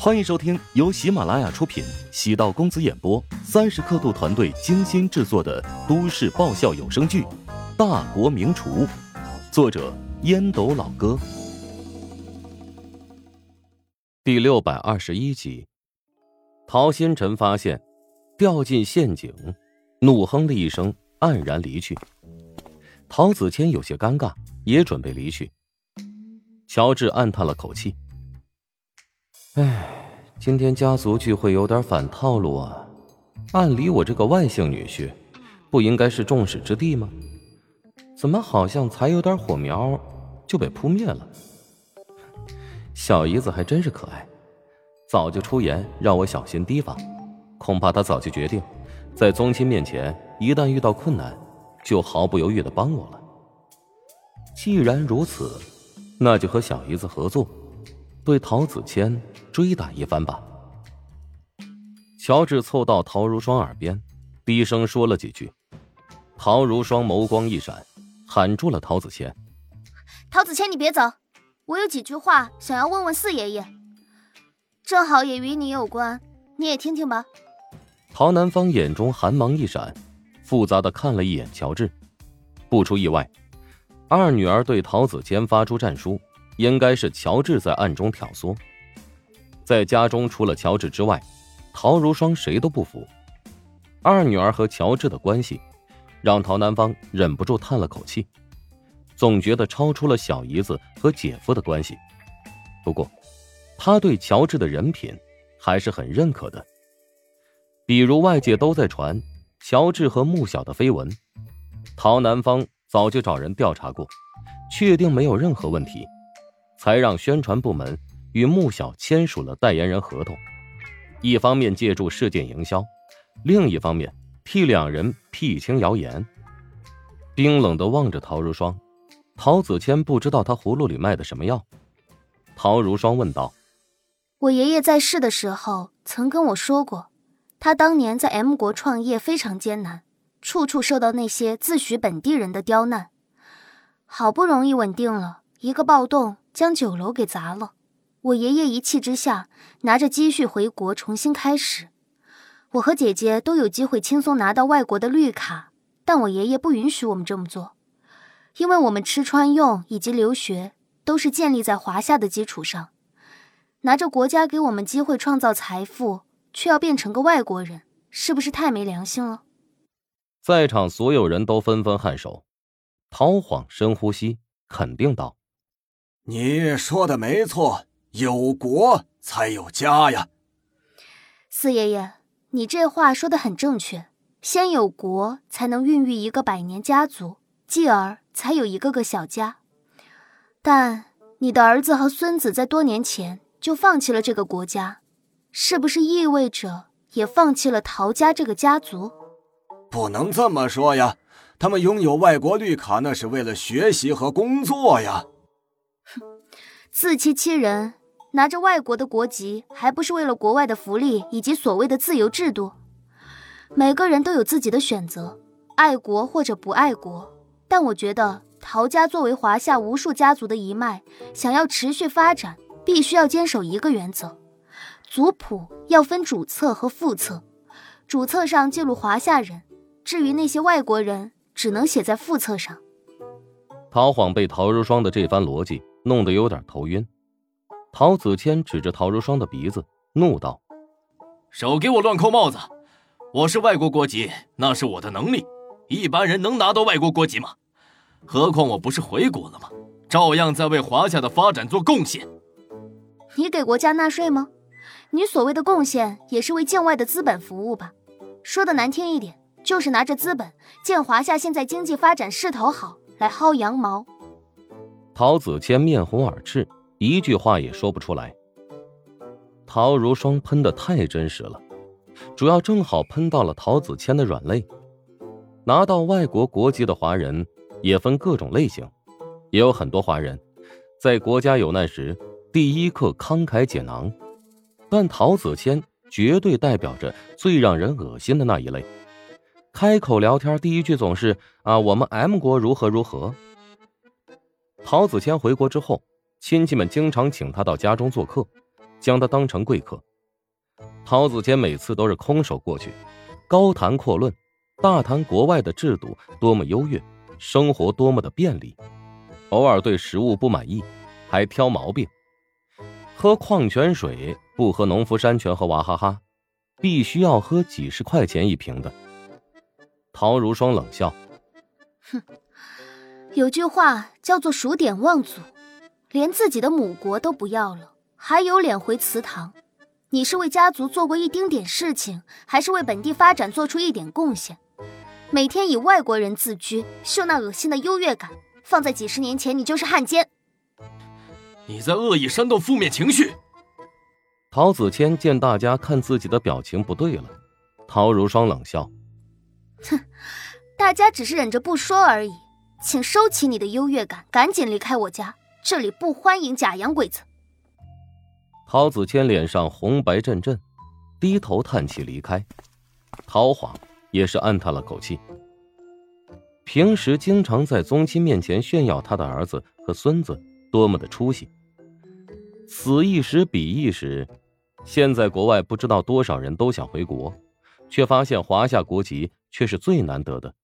欢迎收听由喜马拉雅出品、喜道公子演播、三十刻度团队精心制作的都市爆笑有声剧《大国名厨》，作者烟斗老哥，第六百二十一集。陶星辰发现掉进陷阱，怒哼了一声，黯然离去。陶子谦有些尴尬，也准备离去。乔治暗叹了口气。唉，今天家族聚会有点反套路啊！按理我这个外姓女婿，不应该是众矢之的吗？怎么好像才有点火苗就被扑灭了？小姨子还真是可爱，早就出言让我小心提防，恐怕她早就决定，在宗亲面前一旦遇到困难，就毫不犹豫的帮我了。既然如此，那就和小姨子合作。对陶子谦追打一番吧。乔治凑到陶如霜耳边，低声说了几句。陶如霜眸光一闪，喊住了陶子谦：“陶子谦，你别走，我有几句话想要问问四爷爷，正好也与你有关，你也听听吧。”陶南方眼中寒芒一闪，复杂的看了一眼乔治。不出意外，二女儿对陶子谦发出战书。应该是乔治在暗中挑唆，在家中除了乔治之外，陶如霜谁都不服。二女儿和乔治的关系，让陶南方忍不住叹了口气，总觉得超出了小姨子和姐夫的关系。不过，他对乔治的人品还是很认可的。比如外界都在传乔治和穆小的绯闻，陶南方早就找人调查过，确定没有任何问题。才让宣传部门与穆小签署了代言人合同，一方面借助事件营销，另一方面替两人辟清谣言。冰冷的望着陶如霜，陶子谦不知道他葫芦里卖的什么药。陶如霜问道：“我爷爷在世的时候曾跟我说过，他当年在 M 国创业非常艰难，处处受到那些自诩本地人的刁难，好不容易稳定了，一个暴动。”将酒楼给砸了，我爷爷一气之下拿着积蓄回国重新开始。我和姐姐都有机会轻松拿到外国的绿卡，但我爷爷不允许我们这么做，因为我们吃穿用以及留学都是建立在华夏的基础上。拿着国家给我们机会创造财富，却要变成个外国人，是不是太没良心了？在场所有人都纷纷颔首。陶晃深呼吸，肯定道。你说的没错，有国才有家呀。四爷爷，你这话说的很正确。先有国，才能孕育一个百年家族，继而才有一个个小家。但你的儿子和孙子在多年前就放弃了这个国家，是不是意味着也放弃了陶家这个家族？不能这么说呀，他们拥有外国绿卡，那是为了学习和工作呀。哼自欺欺人，拿着外国的国籍，还不是为了国外的福利以及所谓的自由制度？每个人都有自己的选择，爱国或者不爱国。但我觉得陶家作为华夏无数家族的一脉，想要持续发展，必须要坚守一个原则：族谱要分主册和副册，主册上记录华夏人，至于那些外国人，只能写在副册上。陶晃被陶如霜的这番逻辑。弄得有点头晕，陶子谦指着陶如霜的鼻子怒道：“少给我乱扣帽子！我是外国国籍，那是我的能力。一般人能拿到外国国籍吗？何况我不是回国了吗？照样在为华夏的发展做贡献。你给国家纳税吗？你所谓的贡献也是为境外的资本服务吧？说的难听一点，就是拿着资本见华夏现在经济发展势头好来薅羊毛。”陶子谦面红耳赤，一句话也说不出来。陶如霜喷的太真实了，主要正好喷到了陶子谦的软肋。拿到外国国籍的华人也分各种类型，也有很多华人在国家有难时第一刻慷慨解囊，但陶子谦绝对代表着最让人恶心的那一类。开口聊天第一句总是啊，我们 M 国如何如何。陶子谦回国之后，亲戚们经常请他到家中做客，将他当成贵客。陶子谦每次都是空手过去，高谈阔论，大谈国外的制度多么优越，生活多么的便利，偶尔对食物不满意，还挑毛病。喝矿泉水不喝农夫山泉和娃哈哈，必须要喝几十块钱一瓶的。陶如霜冷笑：“哼，有句话叫做‘数典忘祖’，连自己的母国都不要了，还有脸回祠堂？你是为家族做过一丁点事情，还是为本地发展做出一点贡献？每天以外国人自居，秀那恶心的优越感，放在几十年前，你就是汉奸。”你在恶意煽动负面情绪。陶子谦见大家看自己的表情不对了，陶如霜冷笑：“哼，大家只是忍着不说而已，请收起你的优越感，赶紧离开我家，这里不欢迎假洋鬼子。”陶子谦脸上红白阵阵，低头叹气离开。陶晃也是暗叹了口气。平时经常在宗亲面前炫耀他的儿子和孙子多么的出息。此一时彼一时，现在国外不知道多少人都想回国，却发现华夏国籍却是最难得的。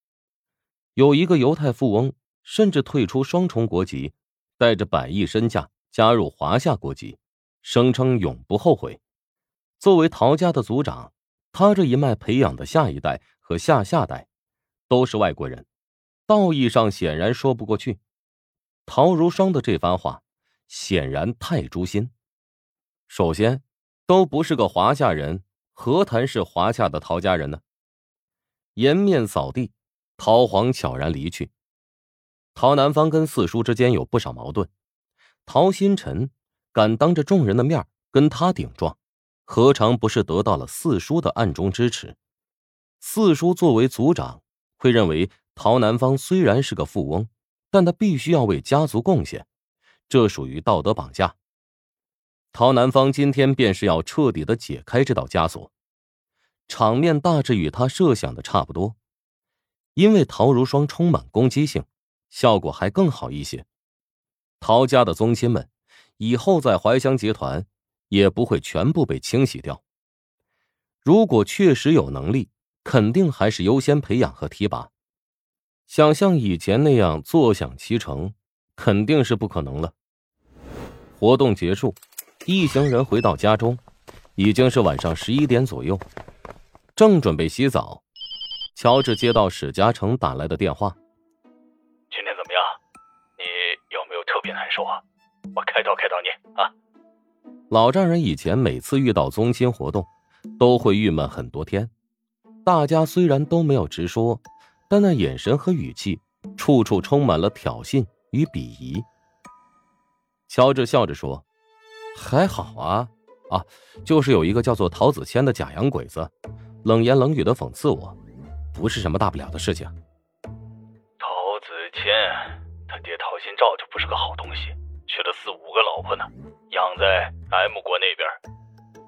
有一个犹太富翁甚至退出双重国籍，带着百亿身价加入华夏国籍，声称永不后悔。作为陶家的族长，他这一脉培养的下一代和下下代，都是外国人，道义上显然说不过去。陶如霜的这番话。显然太诛心。首先，都不是个华夏人，何谈是华夏的陶家人呢？颜面扫地，陶皇悄然离去。陶南方跟四叔之间有不少矛盾，陶新辰敢当着众人的面跟他顶撞，何尝不是得到了四叔的暗中支持？四叔作为族长，会认为陶南方虽然是个富翁，但他必须要为家族贡献。这属于道德绑架。陶南方今天便是要彻底的解开这道枷锁，场面大致与他设想的差不多。因为陶如霜充满攻击性，效果还更好一些。陶家的宗亲们以后在怀乡集团也不会全部被清洗掉。如果确实有能力，肯定还是优先培养和提拔。想像以前那样坐享其成。肯定是不可能了。活动结束，一行人回到家中，已经是晚上十一点左右，正准备洗澡。乔治接到史嘉诚打来的电话：“受啊？我开导开导你啊。”老丈人以前每次遇到宗亲活动，都会郁闷很多天。大家虽然都没有直说，但那眼神和语气，处处充满了挑衅。与鄙夷，乔治笑着说：“还好啊，啊，就是有一个叫做陶子谦的假洋鬼子，冷言冷语的讽刺我，不是什么大不了的事情。”陶子谦，他爹陶新照就不是个好东西，娶了四五个老婆呢，养在 M 国那边。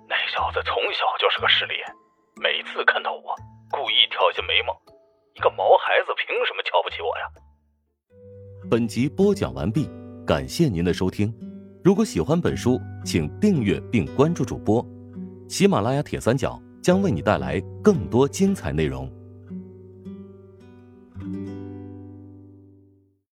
那小子从小就是个势利眼，每次看到我，故意挑些眉毛。一个毛孩子凭什么瞧不起我呀？本集播讲完毕，感谢您的收听。如果喜欢本书，请订阅并关注主播。喜马拉雅铁三角将为你带来更多精彩内容。